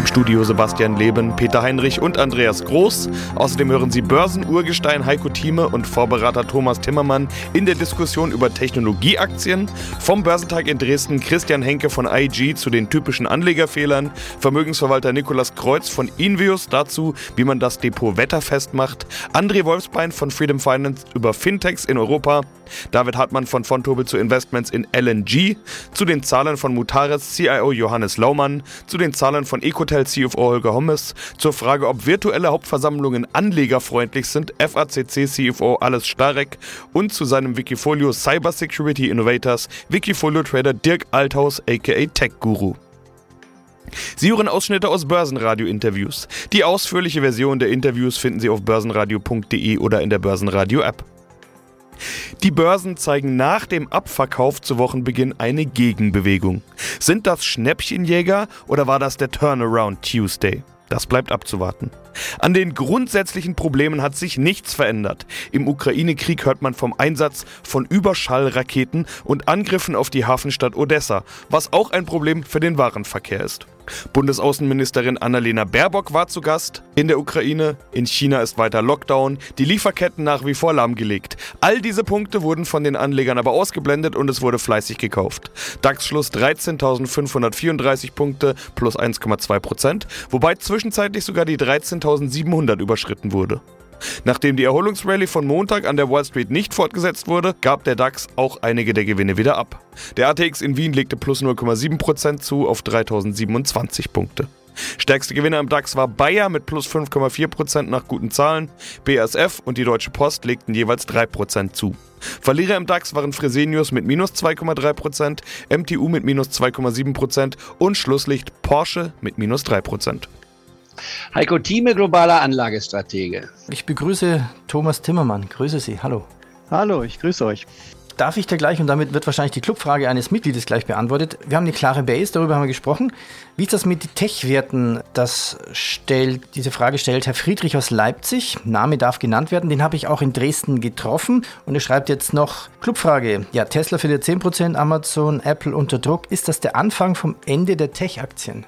Im Studio Sebastian Leben, Peter Heinrich und Andreas Groß. Außerdem hören Sie Börsenurgestein Heiko Thieme und Vorberater Thomas Timmermann in der Diskussion über Technologieaktien. Vom Börsentag in Dresden Christian Henke von IG zu den typischen Anlegerfehlern. Vermögensverwalter Nikolas Kreuz von Invius dazu, wie man das Depot wetterfest macht. André Wolfsbein von Freedom Finance über Fintechs in Europa. David Hartmann von Fontobel zu Investments in LNG. Zu den Zahlen von Mutares CIO Johannes Laumann. Zu den Zahlen von Ecotel CFO Holger Hommes. Zur Frage, ob virtuelle Hauptversammlungen anlegerfreundlich sind, FACC CFO Alles Starek. Und zu seinem Wikifolio Cyber Security Innovators Wikifolio Trader Dirk Althaus aka Tech Guru. Sie hören Ausschnitte aus Börsenradio-Interviews. Die ausführliche Version der Interviews finden Sie auf börsenradio.de oder in der Börsenradio-App. Die Börsen zeigen nach dem Abverkauf zu Wochenbeginn eine Gegenbewegung. Sind das Schnäppchenjäger oder war das der Turnaround Tuesday? Das bleibt abzuwarten. An den grundsätzlichen Problemen hat sich nichts verändert. Im Ukraine-Krieg hört man vom Einsatz von Überschallraketen und Angriffen auf die Hafenstadt Odessa, was auch ein Problem für den Warenverkehr ist. Bundesaußenministerin Annalena Baerbock war zu Gast in der Ukraine. In China ist weiter Lockdown, die Lieferketten nach wie vor lahmgelegt. All diese Punkte wurden von den Anlegern aber ausgeblendet und es wurde fleißig gekauft. DAX-Schluss 13.534 Punkte plus 1,2 Prozent, wobei zwischenzeitlich sogar die 13.700 überschritten wurde. Nachdem die Erholungsrallye von Montag an der Wall Street nicht fortgesetzt wurde, gab der DAX auch einige der Gewinne wieder ab. Der ATX in Wien legte plus 0,7% zu auf 3027 Punkte. Stärkste Gewinner im DAX war Bayer mit plus 5,4% nach guten Zahlen. BASF und die Deutsche Post legten jeweils 3% zu. Verlierer im DAX waren Fresenius mit minus 2,3%, MTU mit minus 2,7% und Schlusslicht Porsche mit minus 3%. Heiko Thieme, globaler Anlagestratege. Ich begrüße Thomas Timmermann. Grüße Sie. Hallo. Hallo, ich grüße euch. Darf ich da gleich, und damit wird wahrscheinlich die Clubfrage eines Mitgliedes gleich beantwortet. Wir haben eine klare Base, darüber haben wir gesprochen. Wie ist das mit Tech-Werten? Das stellt, diese Frage stellt Herr Friedrich aus Leipzig. Name darf genannt werden. Den habe ich auch in Dresden getroffen. Und er schreibt jetzt noch Clubfrage. Ja, Tesla verliert 10%, Amazon, Apple unter Druck. Ist das der Anfang vom Ende der Tech-Aktien?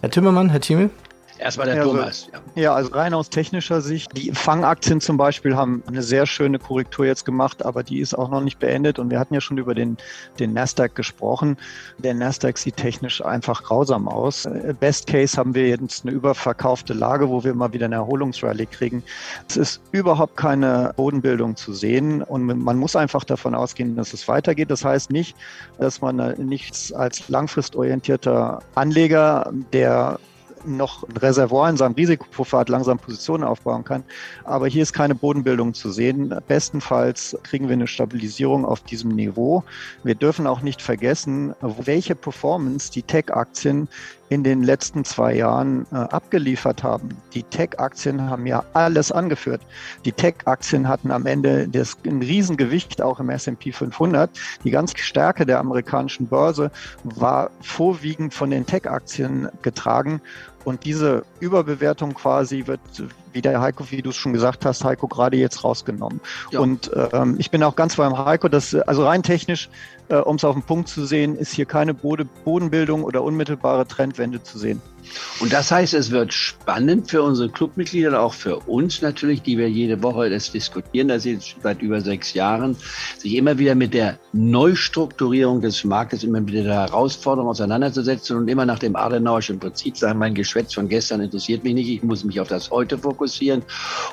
Herr Timmermann, Herr Thieme? Erstmal der ja, Thomas. Ja. ja. also rein aus technischer Sicht. Die Fangaktien zum Beispiel haben eine sehr schöne Korrektur jetzt gemacht, aber die ist auch noch nicht beendet. Und wir hatten ja schon über den, den Nasdaq gesprochen. Der Nasdaq sieht technisch einfach grausam aus. Best Case haben wir jetzt eine überverkaufte Lage, wo wir mal wieder eine Erholungsrallye kriegen. Es ist überhaupt keine Bodenbildung zu sehen und man muss einfach davon ausgehen, dass es weitergeht. Das heißt nicht, dass man nichts als langfristorientierter Anleger, der noch ein Reservoir in seinem Risikopuffer hat, langsam Positionen aufbauen kann. Aber hier ist keine Bodenbildung zu sehen. Bestenfalls kriegen wir eine Stabilisierung auf diesem Niveau. Wir dürfen auch nicht vergessen, welche Performance die Tech-Aktien in den letzten zwei Jahren äh, abgeliefert haben. Die Tech-Aktien haben ja alles angeführt. Die Tech-Aktien hatten am Ende das, ein Riesengewicht auch im S&P 500. Die ganze Stärke der amerikanischen Börse war vorwiegend von den Tech-Aktien getragen. Und diese Überbewertung quasi wird, wie der Heiko, wie du es schon gesagt hast, Heiko gerade jetzt rausgenommen. Ja. Und ähm, ich bin auch ganz beim Heiko, dass also rein technisch, äh, um es auf den Punkt zu sehen, ist hier keine Bodenbildung oder unmittelbare Trendwende zu sehen. Und das heißt, es wird spannend für unsere Clubmitglieder, auch für uns natürlich, die wir jede Woche das diskutieren, das ist seit über sechs Jahren, sich immer wieder mit der Neustrukturierung des Marktes, immer wieder der Herausforderung auseinanderzusetzen und immer nach dem Adenauerschen Prinzip sagen, mein Geschwätz von gestern interessiert mich nicht, ich muss mich auf das Heute fokussieren.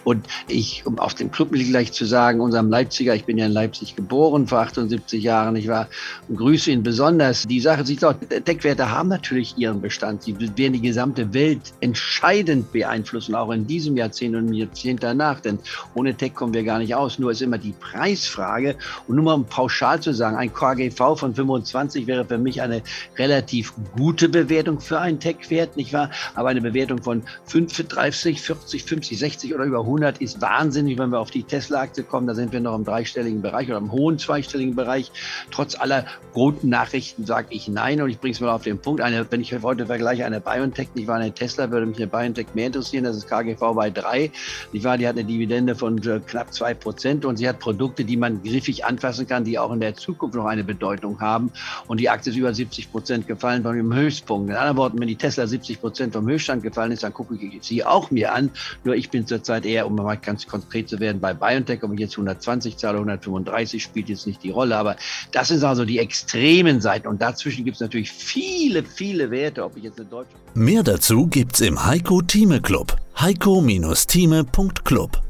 Und ich, um auf dem Clubmitglied gleich zu sagen, unserem Leipziger, ich bin ja in Leipzig geboren vor 78 Jahren, ich war, grüße ihn besonders. Die Sache sieht doch, Deckwerte haben natürlich ihren Bestand. Sie werden die gesamte Welt entscheidend beeinflussen, auch in diesem Jahrzehnt und im Jahrzehnt danach. Denn ohne Tech kommen wir gar nicht aus. Nur ist immer die Preisfrage. Und nur mal um pauschal zu sagen, ein KGV von 25 wäre für mich eine relativ gute Bewertung für einen Tech-Wert, nicht wahr? Aber eine Bewertung von 35, 40, 50, 60 oder über 100 ist wahnsinnig, wenn wir auf die Tesla-Aktie kommen. Da sind wir noch im dreistelligen Bereich oder im hohen zweistelligen Bereich. Trotz aller guten Nachrichten sage ich nein. Und ich bringe es mal auf den Punkt. Eine, wenn ich heute vergleiche, eine BioNTech, nicht wahr, eine Tesla, würde mich eine BioNTech mehr interessieren. Das ist KGV bei 3. Nicht wahr, die hat eine Dividende von äh, knapp 2 Prozent und sie hat Produkte, die man griffig anfassen kann, die auch in der Zukunft noch eine Bedeutung haben. Und die Aktie ist über 70 Prozent gefallen von dem Höchstpunkt. In anderen Worten, wenn die Tesla 70 Prozent vom Höchststand gefallen ist, dann gucke ich sie auch mir an. Nur ich bin zurzeit eher, um mal ganz konkret zu werden, bei BioNTech, ob ich jetzt 120 zahle, 135 spielt jetzt nicht die Rolle. Aber das sind also die extremen Seiten. Und dazwischen gibt es natürlich viele, viele Werte, ob ich jetzt in Deutschland. Mehr dazu gibt's im Heiko Thieme Club. heiko-thieme.club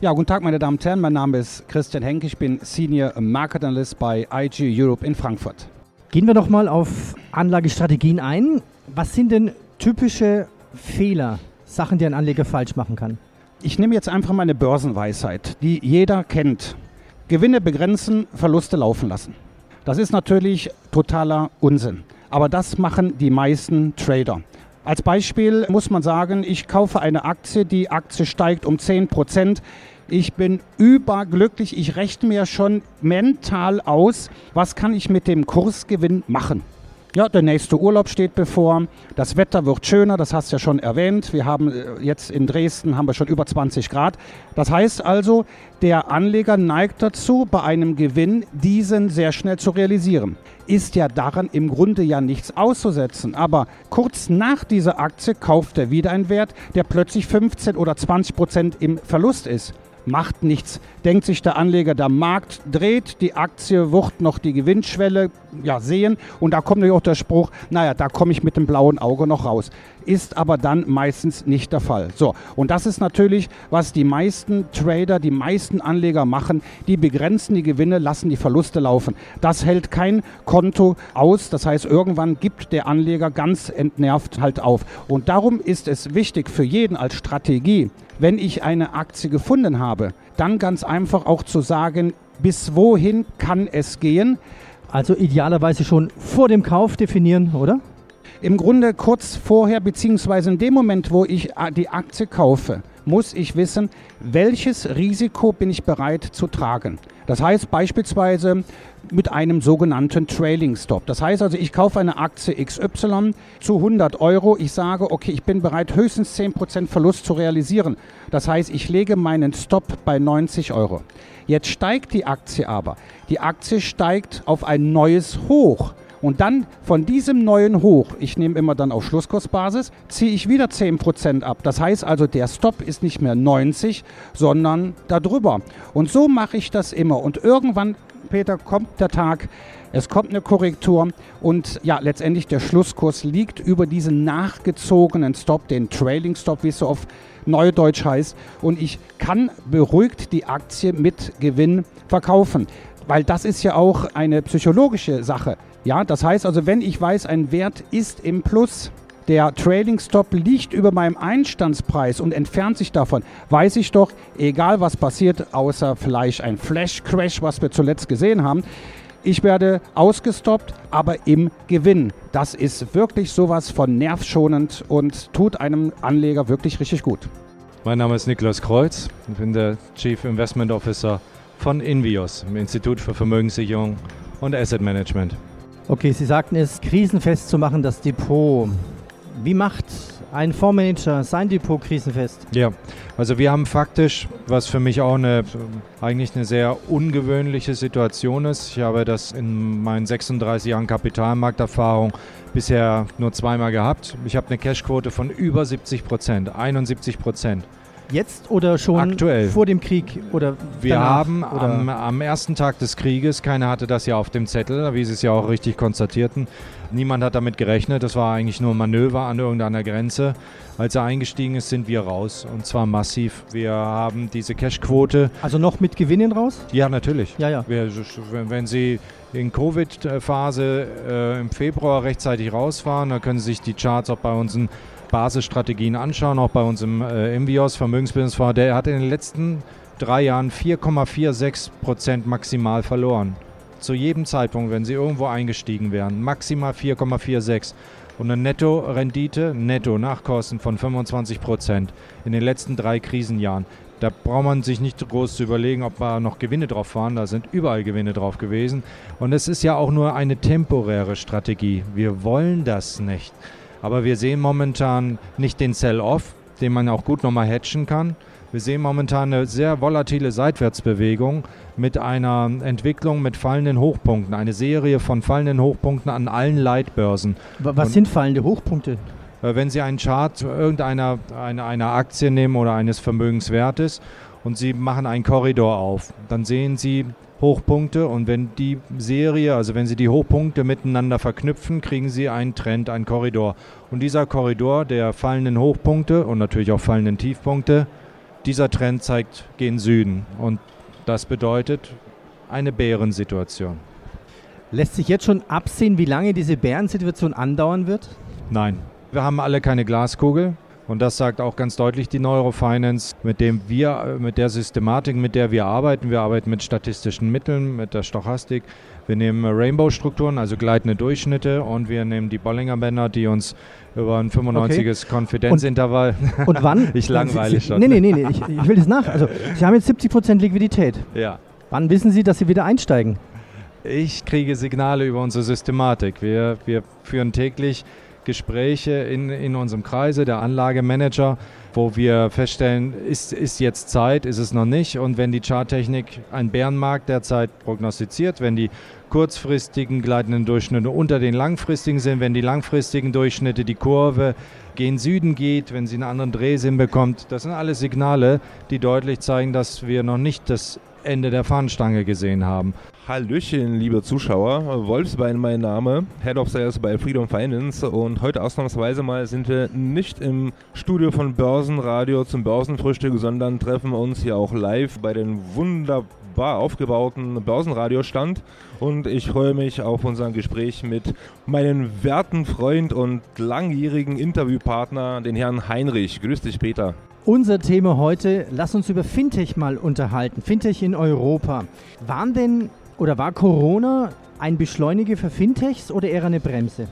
ja, guten Tag, meine Damen und Herren. Mein Name ist Christian Henke. Ich bin Senior Market Analyst bei IG Europe in Frankfurt. Gehen wir doch mal auf Anlagestrategien ein. Was sind denn typische Fehler, Sachen, die ein Anleger falsch machen kann? Ich nehme jetzt einfach meine Börsenweisheit, die jeder kennt. Gewinne begrenzen, Verluste laufen lassen. Das ist natürlich totaler Unsinn. Aber das machen die meisten Trader. Als Beispiel muss man sagen, ich kaufe eine Aktie, die Aktie steigt um 10 Prozent. Ich bin überglücklich. Ich rechne mir schon mental aus, was kann ich mit dem Kursgewinn machen. Ja, der nächste Urlaub steht bevor. Das Wetter wird schöner, das hast du ja schon erwähnt. Wir haben äh, jetzt in Dresden haben wir schon über 20 Grad. Das heißt also, der Anleger neigt dazu, bei einem Gewinn diesen sehr schnell zu realisieren. Ist ja daran im Grunde ja nichts auszusetzen. Aber kurz nach dieser Aktie kauft er wieder einen Wert, der plötzlich 15 oder 20 Prozent im Verlust ist macht nichts. Denkt sich der Anleger, der Markt dreht, die Aktie wird noch die Gewinnschwelle ja, sehen und da kommt natürlich auch der Spruch, naja, da komme ich mit dem blauen Auge noch raus. Ist aber dann meistens nicht der Fall. So, und das ist natürlich, was die meisten Trader, die meisten Anleger machen, die begrenzen die Gewinne, lassen die Verluste laufen. Das hält kein Konto aus, das heißt, irgendwann gibt der Anleger ganz entnervt halt auf. Und darum ist es wichtig für jeden als Strategie, wenn ich eine Aktie gefunden habe, dann ganz einfach auch zu sagen, bis wohin kann es gehen. Also idealerweise schon vor dem Kauf definieren, oder? Im Grunde kurz vorher, beziehungsweise in dem Moment, wo ich die Aktie kaufe, muss ich wissen, welches Risiko bin ich bereit zu tragen. Das heißt beispielsweise mit einem sogenannten Trailing Stop. Das heißt also, ich kaufe eine Aktie XY zu 100 Euro. Ich sage, okay, ich bin bereit, höchstens 10% Verlust zu realisieren. Das heißt, ich lege meinen Stop bei 90 Euro. Jetzt steigt die Aktie aber. Die Aktie steigt auf ein neues Hoch. Und dann von diesem neuen Hoch, ich nehme immer dann auf Schlusskursbasis, ziehe ich wieder 10% ab. Das heißt also, der Stop ist nicht mehr 90, sondern darüber. Und so mache ich das immer. Und irgendwann, Peter, kommt der Tag, es kommt eine Korrektur und ja, letztendlich der Schlusskurs liegt über diesen nachgezogenen Stop, den Trailing Stop, wie es so auf Neudeutsch heißt. Und ich kann beruhigt die Aktie mit Gewinn verkaufen. Weil das ist ja auch eine psychologische Sache. Ja, das heißt also, wenn ich weiß, ein Wert ist im Plus, der Trading Stop liegt über meinem Einstandspreis und entfernt sich davon, weiß ich doch, egal was passiert, außer vielleicht ein Flash Crash, was wir zuletzt gesehen haben, ich werde ausgestoppt, aber im Gewinn. Das ist wirklich sowas von nervschonend und tut einem Anleger wirklich richtig gut. Mein Name ist Niklas Kreuz. Ich bin der Chief Investment Officer von Invios, dem Institut für Vermögenssicherung und Asset Management. Okay, Sie sagten es, krisenfest zu machen, das Depot. Wie macht ein Fondsmanager sein Depot krisenfest? Ja, also wir haben faktisch, was für mich auch eine, eigentlich eine sehr ungewöhnliche Situation ist. Ich habe das in meinen 36 Jahren Kapitalmarkterfahrung bisher nur zweimal gehabt. Ich habe eine Cashquote von über 70 Prozent, 71 Prozent. Jetzt oder schon Aktuell. vor dem Krieg oder Wir danach, haben oder? am, am ersten Tag des Krieges, keiner hatte das ja auf dem Zettel, wie Sie es ja auch richtig konstatierten, niemand hat damit gerechnet, das war eigentlich nur ein Manöver an irgendeiner Grenze. Als er eingestiegen ist, sind wir raus und zwar massiv. Wir haben diese Cash-Quote. Also noch mit Gewinnen raus? Ja, natürlich. Ja, ja. Wir, wenn, Sie in Covid-Phase äh, im Februar rechtzeitig rausfahren, dann können Sie sich die Charts auch bei unseren Basisstrategien anschauen, auch bei unserem äh, Invios Vermögensbildungsfonds. Der hat in den letzten drei Jahren 4,46 Prozent maximal verloren. Zu jedem Zeitpunkt, wenn Sie irgendwo eingestiegen wären, maximal 4,46 und eine Netto-Rendite, netto Nachkosten von 25 Prozent in den letzten drei Krisenjahren. Da braucht man sich nicht groß zu überlegen, ob da noch Gewinne drauf waren. Da sind überall Gewinne drauf gewesen. Und es ist ja auch nur eine temporäre Strategie. Wir wollen das nicht. Aber wir sehen momentan nicht den Sell-Off, den man auch gut nochmal hatchen kann. Wir sehen momentan eine sehr volatile Seitwärtsbewegung mit einer Entwicklung mit fallenden Hochpunkten, eine Serie von fallenden Hochpunkten an allen Leitbörsen. Wa- Was Und- sind fallende Hochpunkte? Äh, Wenn Sie einen Chart irgendeiner einer, einer Aktie nehmen oder eines Vermögenswertes und Sie machen einen Korridor auf, dann sehen Sie Hochpunkte und wenn die Serie, also wenn Sie die Hochpunkte miteinander verknüpfen, kriegen Sie einen Trend, einen Korridor. Und dieser Korridor der fallenden Hochpunkte und natürlich auch fallenden Tiefpunkte, dieser Trend zeigt gen Süden und das bedeutet eine Bärensituation. Lässt sich jetzt schon absehen, wie lange diese Bärensituation andauern wird? Nein, wir haben alle keine Glaskugel. Und das sagt auch ganz deutlich die Neurofinance, mit dem wir, mit der Systematik, mit der wir arbeiten. Wir arbeiten mit statistischen Mitteln, mit der Stochastik. Wir nehmen Rainbow-Strukturen, also gleitende Durchschnitte, und wir nehmen die Bollinger Bänder, die uns über ein 95er Konfidenzintervall. Und wann? ich langweile schon. Nee, nee, nee, nee ich, ich will das nach. Also, Sie haben jetzt 70% Liquidität. Ja. Wann wissen Sie, dass Sie wieder einsteigen? Ich kriege Signale über unsere Systematik. Wir, wir führen täglich Gespräche in, in unserem Kreise, der Anlagemanager, wo wir feststellen, ist, ist jetzt Zeit, ist es noch nicht. Und wenn die Charttechnik einen Bärenmarkt derzeit prognostiziert, wenn die kurzfristigen gleitenden Durchschnitte unter den langfristigen sind, wenn die langfristigen Durchschnitte die Kurve gen Süden geht, wenn sie einen anderen Drehsinn bekommt, das sind alles Signale, die deutlich zeigen, dass wir noch nicht das Ende der Fahnenstange gesehen haben. Hallöchen, liebe Zuschauer. Wolfsbein mein Name, Head of Sales bei Freedom Finance und heute ausnahmsweise mal sind wir nicht im Studio von Börsenradio zum Börsenfrühstück, sondern treffen uns hier auch live bei den wunderbar aufgebauten Börsenradiostand und ich freue mich auf unser Gespräch mit meinem werten Freund und langjährigen Interviewpartner, den Herrn Heinrich. Grüß dich, Peter. Unser Thema heute, lass uns über Fintech mal unterhalten. Fintech in Europa. Waren denn oder war Corona ein Beschleuniger für Fintechs oder eher eine Bremse?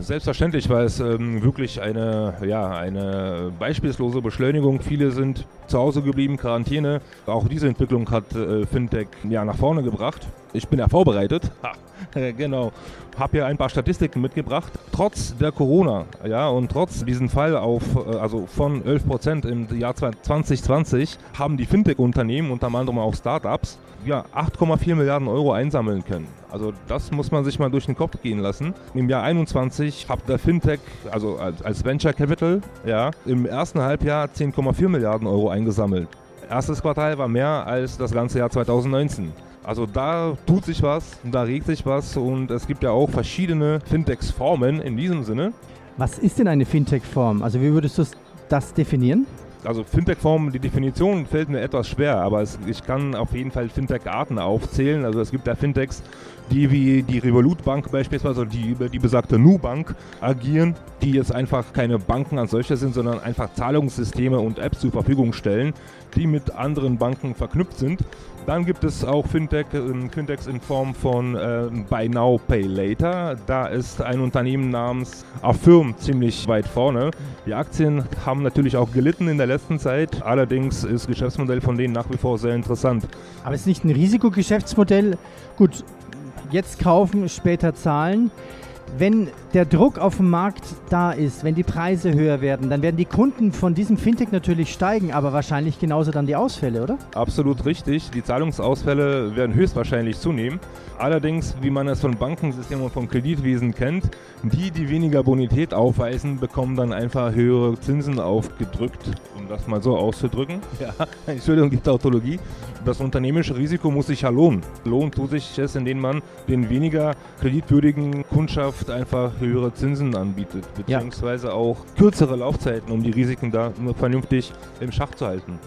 Selbstverständlich war es ähm, wirklich eine, ja, eine beispielslose Beschleunigung. Viele sind zu Hause geblieben, Quarantäne. Auch diese Entwicklung hat äh, Fintech ja, nach vorne gebracht. Ich bin ja vorbereitet. Ha, genau. Habe hier ein paar Statistiken mitgebracht. Trotz der Corona, ja, und trotz diesem Fall auf, äh, also von 11 Prozent im Jahr 2020, haben die Fintech-Unternehmen, unter anderem auch Startups, ja, 8,4 Milliarden Euro einsammeln können. Also das muss man sich mal durch den Kopf gehen lassen. Im Jahr 21 hat der Fintech, also als, Venture Capital, ja, im ersten Halbjahr 10,4 Milliarden Euro eingesammelt. Erstes Quartal war mehr als das ganze Jahr 2019. Also da tut sich was, da regt sich was und es gibt ja auch verschiedene Fintechs-Formen in diesem Sinne. Was ist denn eine Fintech-Form? Also wie würdest du das definieren? Also Fintech-Form, die Definition fällt mir etwas schwer, aber es, ich kann auf jeden Fall Fintech-Arten aufzählen. Also es gibt ja Fintechs, die wie die Revolut Bank beispielsweise, die über die besagte Nu-Bank agieren, die jetzt einfach keine Banken als solche sind, sondern einfach Zahlungssysteme und Apps zur Verfügung stellen, die mit anderen Banken verknüpft sind. Dann gibt es auch Fintech, Fintechs in Form von äh, Buy Now, Pay Later. Da ist ein Unternehmen namens Affirm ziemlich weit vorne. Die Aktien haben natürlich auch gelitten in der letzten Zeit. Allerdings ist das Geschäftsmodell von denen nach wie vor sehr interessant. Aber es ist nicht ein Risikogeschäftsmodell. Gut, jetzt kaufen, später zahlen. Wenn der Druck auf dem Markt da ist, wenn die Preise höher werden, dann werden die Kunden von diesem Fintech natürlich steigen, aber wahrscheinlich genauso dann die Ausfälle, oder? Absolut richtig. Die Zahlungsausfälle werden höchstwahrscheinlich zunehmen. Allerdings, wie man es von Bankensystemen und vom Kreditwesen kennt, die, die weniger Bonität aufweisen, bekommen dann einfach höhere Zinsen aufgedrückt, um das mal so auszudrücken. Ja, Entschuldigung, die Tautologie. Das unternehmerische Risiko muss sich ja lohnen. Lohnt tut sich es, indem man den weniger kreditwürdigen Kundschaft einfach höhere Zinsen anbietet, beziehungsweise ja. auch kürzere Laufzeiten, um die Risiken da vernünftig im Schach zu halten.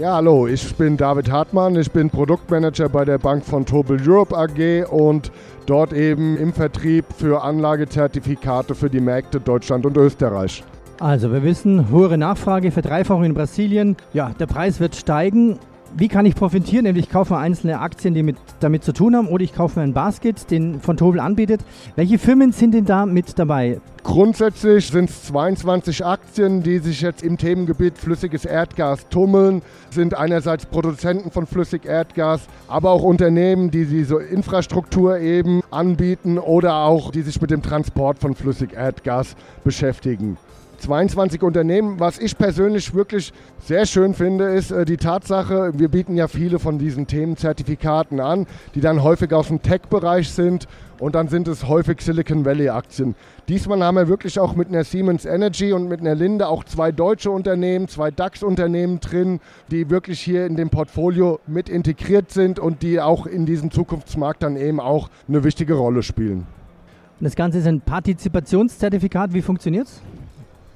Ja, hallo, ich bin David Hartmann, ich bin Produktmanager bei der Bank von Tobel Europe AG und dort eben im Vertrieb für Anlagezertifikate für die Märkte Deutschland und Österreich. Also, wir wissen, hohe Nachfrage, Verdreifachung in Brasilien. Ja, der Preis wird steigen. Wie kann ich profitieren? Nämlich ich kaufe einzelne Aktien, die mit, damit zu tun haben, oder ich kaufe mir einen Basket, den von Tobel anbietet. Welche Firmen sind denn da mit dabei? Grundsätzlich sind es 22 Aktien, die sich jetzt im Themengebiet flüssiges Erdgas tummeln, sind einerseits Produzenten von flüssig Erdgas, aber auch Unternehmen, die diese Infrastruktur eben anbieten oder auch die sich mit dem Transport von flüssig Erdgas beschäftigen. 22 Unternehmen. Was ich persönlich wirklich sehr schön finde, ist äh, die Tatsache, wir bieten ja viele von diesen Themenzertifikaten an, die dann häufig aus dem Tech-Bereich sind und dann sind es häufig Silicon Valley-Aktien. Diesmal haben wir wirklich auch mit einer Siemens Energy und mit einer Linde auch zwei deutsche Unternehmen, zwei DAX-Unternehmen drin, die wirklich hier in dem Portfolio mit integriert sind und die auch in diesem Zukunftsmarkt dann eben auch eine wichtige Rolle spielen. Das Ganze ist ein Partizipationszertifikat. Wie funktioniert es?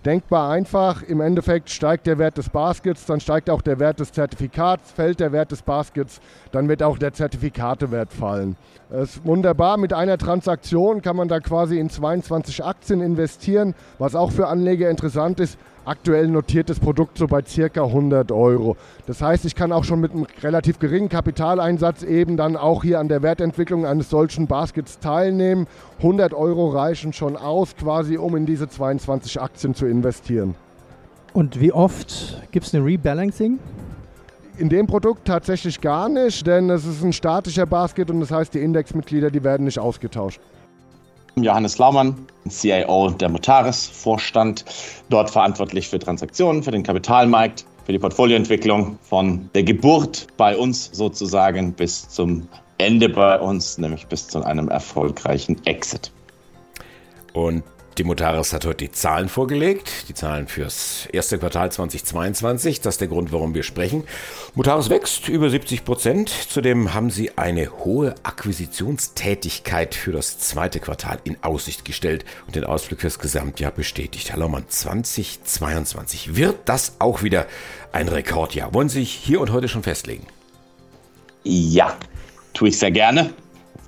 Denkbar einfach, im Endeffekt steigt der Wert des Baskets, dann steigt auch der Wert des Zertifikats, fällt der Wert des Baskets, dann wird auch der Zertifikatewert fallen. Es ist wunderbar, mit einer Transaktion kann man da quasi in 22 Aktien investieren, was auch für Anleger interessant ist aktuell notiertes Produkt so bei circa 100 Euro. Das heißt, ich kann auch schon mit einem relativ geringen Kapitaleinsatz eben dann auch hier an der Wertentwicklung eines solchen Baskets teilnehmen. 100 Euro reichen schon aus, quasi um in diese 22 Aktien zu investieren. Und wie oft gibt es eine Rebalancing? In dem Produkt tatsächlich gar nicht, denn es ist ein statischer Basket und das heißt, die Indexmitglieder, die werden nicht ausgetauscht. Johannes Laumann, CIO der Mutaris, Vorstand, dort verantwortlich für Transaktionen, für den Kapitalmarkt, für die Portfolioentwicklung von der Geburt bei uns sozusagen bis zum Ende bei uns, nämlich bis zu einem erfolgreichen Exit. Und Mutaris hat heute die Zahlen vorgelegt, die Zahlen fürs erste Quartal 2022. Das ist der Grund, warum wir sprechen. Mutaris wächst über 70 Prozent. Zudem haben sie eine hohe Akquisitionstätigkeit für das zweite Quartal in Aussicht gestellt und den Ausblick fürs Gesamtjahr bestätigt. Herr Laumann, 2022 wird das auch wieder ein Rekordjahr. Wollen Sie sich hier und heute schon festlegen? Ja, tue ich sehr gerne.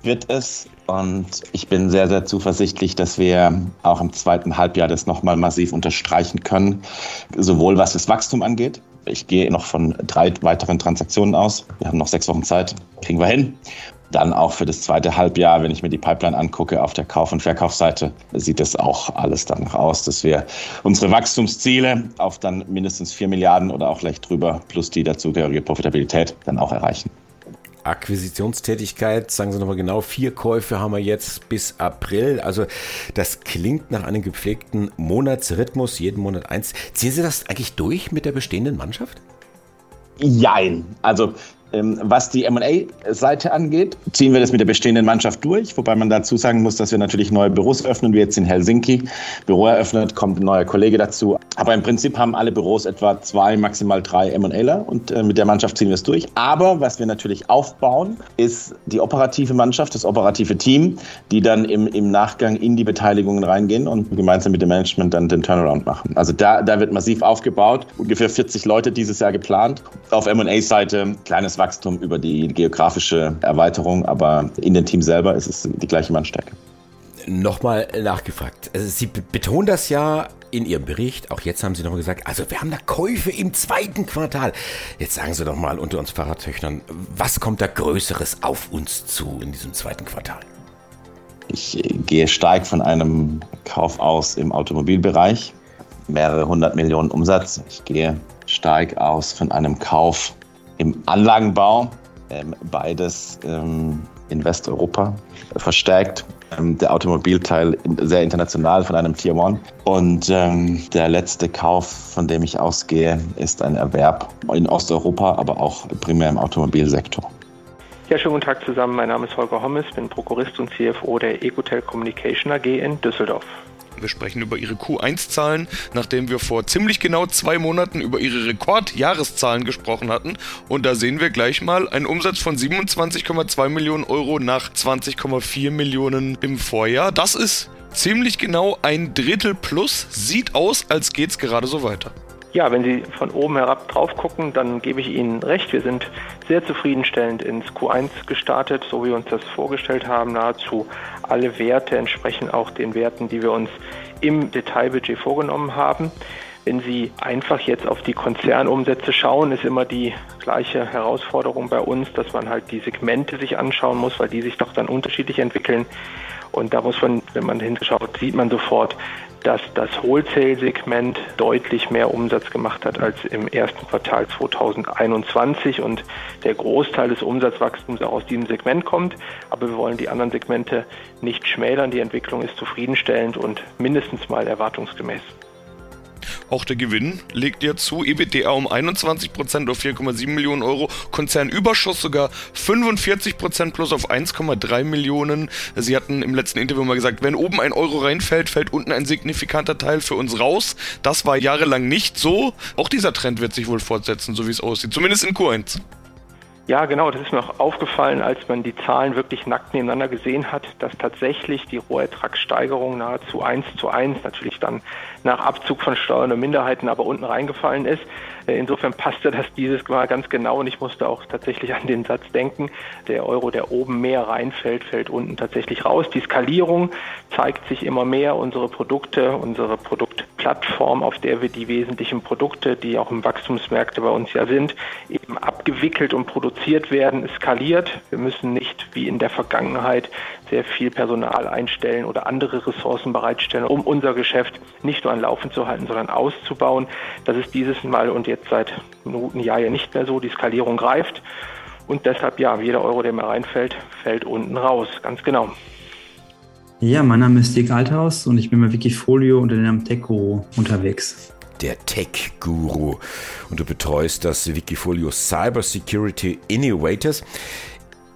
Wird es und ich bin sehr, sehr zuversichtlich, dass wir auch im zweiten Halbjahr das nochmal massiv unterstreichen können, sowohl was das Wachstum angeht. Ich gehe noch von drei weiteren Transaktionen aus. Wir haben noch sechs Wochen Zeit, kriegen wir hin. Dann auch für das zweite Halbjahr, wenn ich mir die Pipeline angucke auf der Kauf- und Verkaufsseite, sieht es auch alles danach aus, dass wir unsere Wachstumsziele auf dann mindestens vier Milliarden oder auch leicht drüber plus die dazugehörige Profitabilität dann auch erreichen. Akquisitionstätigkeit, sagen Sie nochmal genau, vier Käufe haben wir jetzt bis April. Also das klingt nach einem gepflegten Monatsrhythmus, jeden Monat eins. Ziehen Sie das eigentlich durch mit der bestehenden Mannschaft? Jein. Also was die MA-Seite angeht, ziehen wir das mit der bestehenden Mannschaft durch, wobei man dazu sagen muss, dass wir natürlich neue Büros öffnen, wie jetzt in Helsinki. Büro eröffnet, kommt ein neuer Kollege dazu. Aber im Prinzip haben alle Büros etwa zwei, maximal drei MAler und äh, mit der Mannschaft ziehen wir es durch. Aber was wir natürlich aufbauen, ist die operative Mannschaft, das operative Team, die dann im, im Nachgang in die Beteiligungen reingehen und gemeinsam mit dem Management dann den Turnaround machen. Also da, da wird massiv aufgebaut, ungefähr 40 Leute dieses Jahr geplant. Auf MA-Seite kleines Wachstum über die geografische Erweiterung, aber in dem Team selber ist es die gleiche Mannstärke. Nochmal nachgefragt. Also Sie betonen das ja in Ihrem Bericht, auch jetzt haben Sie nochmal gesagt, also wir haben da Käufe im zweiten Quartal. Jetzt sagen Sie doch mal unter uns Fahrradtöchtern, was kommt da Größeres auf uns zu in diesem zweiten Quartal? Ich gehe stark von einem Kauf aus im Automobilbereich, mehrere hundert Millionen Umsatz. Ich gehe stark aus von einem Kauf im Anlagenbau, ähm, beides ähm, in Westeuropa verstärkt. Ähm, der Automobilteil sehr international von einem Tier One. Und der letzte Kauf, von dem ich ausgehe, ist ein Erwerb in Osteuropa, aber auch primär im Automobilsektor. Ja, schönen guten Tag zusammen. Mein Name ist Holger Hommes, bin Prokurist und CFO der Ecotel Communication AG in Düsseldorf. Wir sprechen über ihre Q1-Zahlen, nachdem wir vor ziemlich genau zwei Monaten über ihre Rekordjahreszahlen gesprochen hatten. Und da sehen wir gleich mal einen Umsatz von 27,2 Millionen Euro nach 20,4 Millionen im Vorjahr. Das ist ziemlich genau ein Drittel plus. Sieht aus, als geht es gerade so weiter. Ja, wenn Sie von oben herab drauf gucken, dann gebe ich Ihnen recht. Wir sind sehr zufriedenstellend ins Q1 gestartet, so wie wir uns das vorgestellt haben. Nahezu alle Werte entsprechen auch den Werten, die wir uns im Detailbudget vorgenommen haben. Wenn Sie einfach jetzt auf die Konzernumsätze schauen, ist immer die gleiche Herausforderung bei uns, dass man halt die Segmente sich anschauen muss, weil die sich doch dann unterschiedlich entwickeln. Und da muss man, wenn man hinschaut, sieht man sofort, dass das Wholesale-Segment deutlich mehr Umsatz gemacht hat als im ersten Quartal 2021 und der Großteil des Umsatzwachstums auch aus diesem Segment kommt. Aber wir wollen die anderen Segmente nicht schmälern. Die Entwicklung ist zufriedenstellend und mindestens mal erwartungsgemäß. Auch der Gewinn legt ja zu. EBITDA um 21% auf 4,7 Millionen Euro. Konzernüberschuss sogar 45% plus auf 1,3 Millionen. Sie hatten im letzten Interview mal gesagt, wenn oben ein Euro reinfällt, fällt unten ein signifikanter Teil für uns raus. Das war jahrelang nicht so. Auch dieser Trend wird sich wohl fortsetzen, so wie es aussieht. Zumindest in Q1. Ja, genau, das ist mir auch aufgefallen, als man die Zahlen wirklich nackt nebeneinander gesehen hat, dass tatsächlich die Rohertragssteigerung nahezu eins zu eins, natürlich dann nach Abzug von Steuern und Minderheiten, aber unten reingefallen ist. Äh, insofern passte das dieses Mal ganz genau und ich musste auch tatsächlich an den Satz denken, der Euro, der oben mehr reinfällt, fällt unten tatsächlich raus. Die Skalierung zeigt sich immer mehr. Unsere Produkte, unsere Produktplattform, auf der wir die wesentlichen Produkte, die auch im Wachstumsmärkte bei uns ja sind, eben abgewickelt und produziert werden, skaliert. Wir müssen nicht wie in der Vergangenheit sehr viel Personal einstellen oder andere Ressourcen bereitstellen, um unser Geschäft nicht nur an Laufen zu halten, sondern auszubauen. Das ist dieses Mal und jetzt seit einem guten Jahr ja nicht mehr so. Die Skalierung greift. Und deshalb, ja, jeder Euro, der mir reinfällt, fällt unten raus. Ganz genau. Ja, mein Name ist Dirk Althaus und ich bin bei Wikifolio unter dem Namen TechGuru unterwegs. Der Tech-Guru. Und du betreust das Wikifolio Cyber Security Innovators.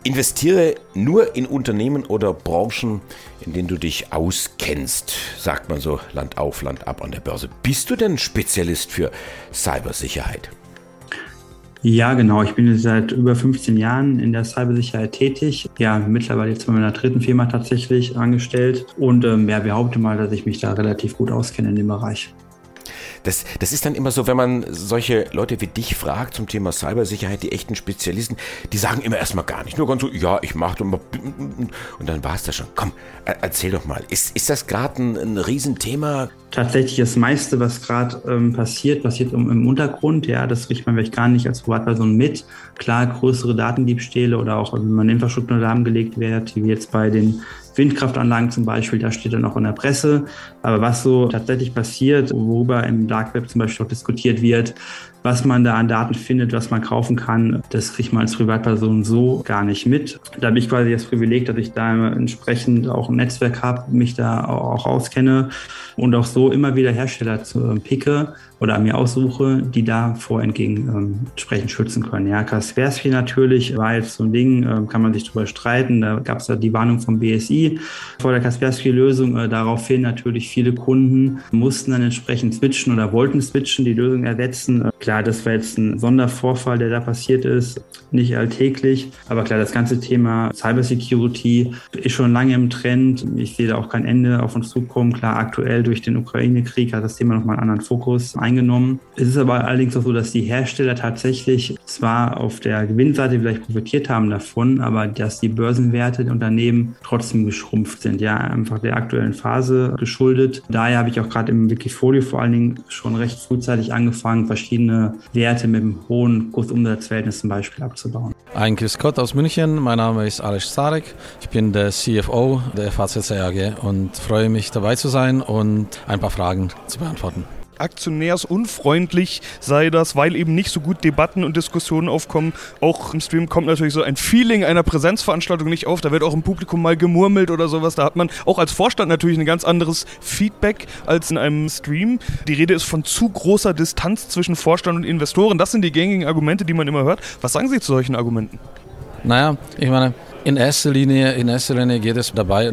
Investiere nur in Unternehmen oder Branchen, in denen du dich auskennst, sagt man so Land auf, Land ab an der Börse. Bist du denn Spezialist für Cybersicherheit? Ja, genau. Ich bin seit über 15 Jahren in der Cybersicherheit tätig. Ja, mittlerweile jetzt bei meiner dritten Firma tatsächlich angestellt. Und ähm, ja, behaupte mal, dass ich mich da relativ gut auskenne in dem Bereich. Das, das ist dann immer so, wenn man solche Leute wie dich fragt zum Thema Cybersicherheit, die echten Spezialisten, die sagen immer erstmal gar nicht. Nur ganz so, ja, ich mache und dann war es das schon. Komm, erzähl doch mal. Ist, ist das gerade ein, ein Riesenthema? Tatsächlich das meiste, was gerade ähm, passiert, passiert im, im Untergrund. Ja, das kriegt man vielleicht gar nicht als Privatperson mit. Klar, größere Datendiebstähle oder auch, wenn man Infrastruktur lahmgelegt wird, wie jetzt bei den Windkraftanlagen zum Beispiel, da steht dann auch in der Presse. Aber was so tatsächlich passiert, worüber im Dark Web zum Beispiel auch diskutiert wird, was man da an Daten findet, was man kaufen kann, das kriegt man als Privatperson so gar nicht mit. Da habe ich quasi das Privileg, dass ich da entsprechend auch ein Netzwerk habe, mich da auch auskenne und auch so immer wieder Hersteller zu äh, picke oder mir aussuche, die davor entgegen ähm, entsprechend schützen können. Ja, Kaspersky natürlich war jetzt so ein Ding, äh, kann man sich darüber streiten. Da gab es ja die Warnung vom BSI vor der Kaspersky-Lösung. Äh, daraufhin natürlich viele Kunden mussten dann entsprechend switchen oder wollten switchen, die Lösung ersetzen. Klar, das war jetzt ein Sondervorfall, der da passiert ist, nicht alltäglich. Aber klar, das ganze Thema Cybersecurity ist schon lange im Trend. Ich sehe da auch kein Ende auf uns zukommen. Klar, aktuell durch den Ukraine-Krieg hat das Thema nochmal einen anderen Fokus eingenommen. Es ist aber allerdings auch so, dass die Hersteller tatsächlich zwar auf der Gewinnseite vielleicht profitiert haben davon, aber dass die Börsenwerte der Unternehmen trotzdem geschrumpft sind, ja, einfach der aktuellen Phase geschuldet. Daher habe ich auch gerade im Wikifolio vor allen Dingen schon recht frühzeitig angefangen, verschiedene Werte mit einem hohen Kursumsatzverhältnis zum Beispiel abzubauen. Ein Chris Gott aus München, mein Name ist Alex Zarek, ich bin der CFO der FAZC AG und freue mich dabei zu sein und ein paar Fragen zu beantworten. Aktionärsunfreundlich sei das, weil eben nicht so gut Debatten und Diskussionen aufkommen. Auch im Stream kommt natürlich so ein Feeling einer Präsenzveranstaltung nicht auf. Da wird auch im Publikum mal gemurmelt oder sowas. Da hat man auch als Vorstand natürlich ein ganz anderes Feedback als in einem Stream. Die Rede ist von zu großer Distanz zwischen Vorstand und Investoren. Das sind die gängigen Argumente, die man immer hört. Was sagen Sie zu solchen Argumenten? Naja, ich meine, in erster Linie, in erster Linie geht es dabei,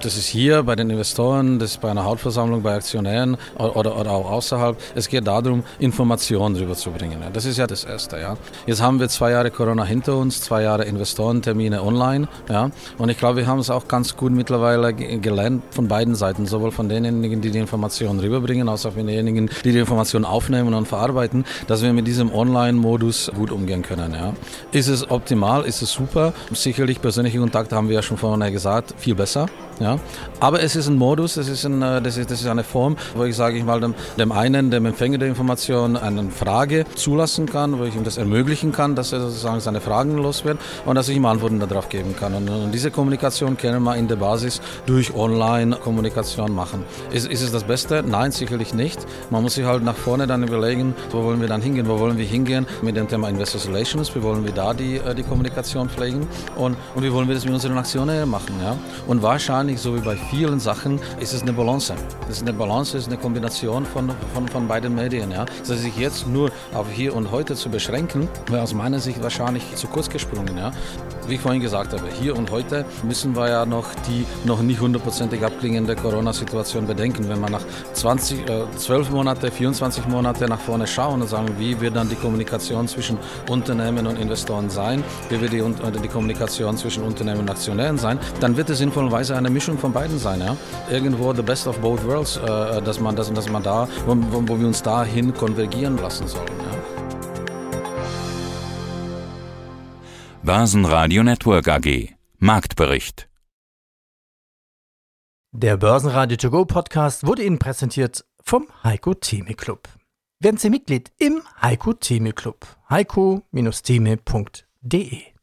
das ist hier bei den Investoren, das ist bei einer Hauptversammlung, bei Aktionären oder, oder auch außerhalb. Es geht darum, Informationen rüberzubringen. Das ist ja das Erste. Ja. Jetzt haben wir zwei Jahre Corona hinter uns, zwei Jahre Investorentermine online. Ja. Und ich glaube, wir haben es auch ganz gut mittlerweile gelernt von beiden Seiten, sowohl von denjenigen, die die Informationen rüberbringen, als auch von denjenigen, die die Informationen aufnehmen und verarbeiten, dass wir mit diesem Online-Modus gut umgehen können. Ja. Ist es optimal? Ist es super? Sicherlich persönliche Kontakt haben wir ja schon vorhin gesagt, viel besser. Ja. Aber es ist ein Modus, es ist, ein, äh, das, ist, das ist eine Form, wo ich sage ich mal dem, dem einen, dem Empfänger der Information, eine Frage zulassen kann, wo ich ihm das ermöglichen kann, dass er sozusagen seine Fragen los wird und dass ich ihm Antworten darauf geben kann. Und, und diese Kommunikation können wir in der Basis durch Online-Kommunikation machen. Ist, ist es das Beste? Nein, sicherlich nicht. Man muss sich halt nach vorne dann überlegen, wo wollen wir dann hingehen, wo wollen wir hingehen mit dem Thema Investor Relations, wie wollen wir da die, äh, die Kommunikation pflegen und, und wie wollen wir das mit unseren Aktionen machen. Ja? Und wahrscheinlich, so wie bei vielen Sachen, ist es eine Balance. Das ist eine Balance, ist eine Kombination von, von, von beiden Medien. Ja? Also sich jetzt nur auf hier und heute zu beschränken, wäre aus meiner Sicht wahrscheinlich zu kurz gesprungen. Ja? Wie ich vorhin gesagt habe, hier und heute müssen wir ja noch die noch nicht hundertprozentig abklingende Corona-Situation bedenken. Wenn wir nach 20, äh, 12 Monate, 24 Monate nach vorne schauen und sagen, wie wird dann die Kommunikation zwischen Unternehmen und Investoren sein, wie wird die, äh, die Kommunikation zwischen Unternehmen und Aktionären sein, dann wird es sinnvollerweise eine Mischung von beiden sein. Ja? Irgendwo the best of both worlds, äh, dass man das dass man da, wo, wo wir uns dahin konvergieren lassen sollen. Ja? Börsenradio Network AG Marktbericht Der Börsenradio To Go Podcast wurde Ihnen präsentiert vom Heiko Theme Club. Werden Sie Mitglied im Heiko Theme Club. heiko-theme.de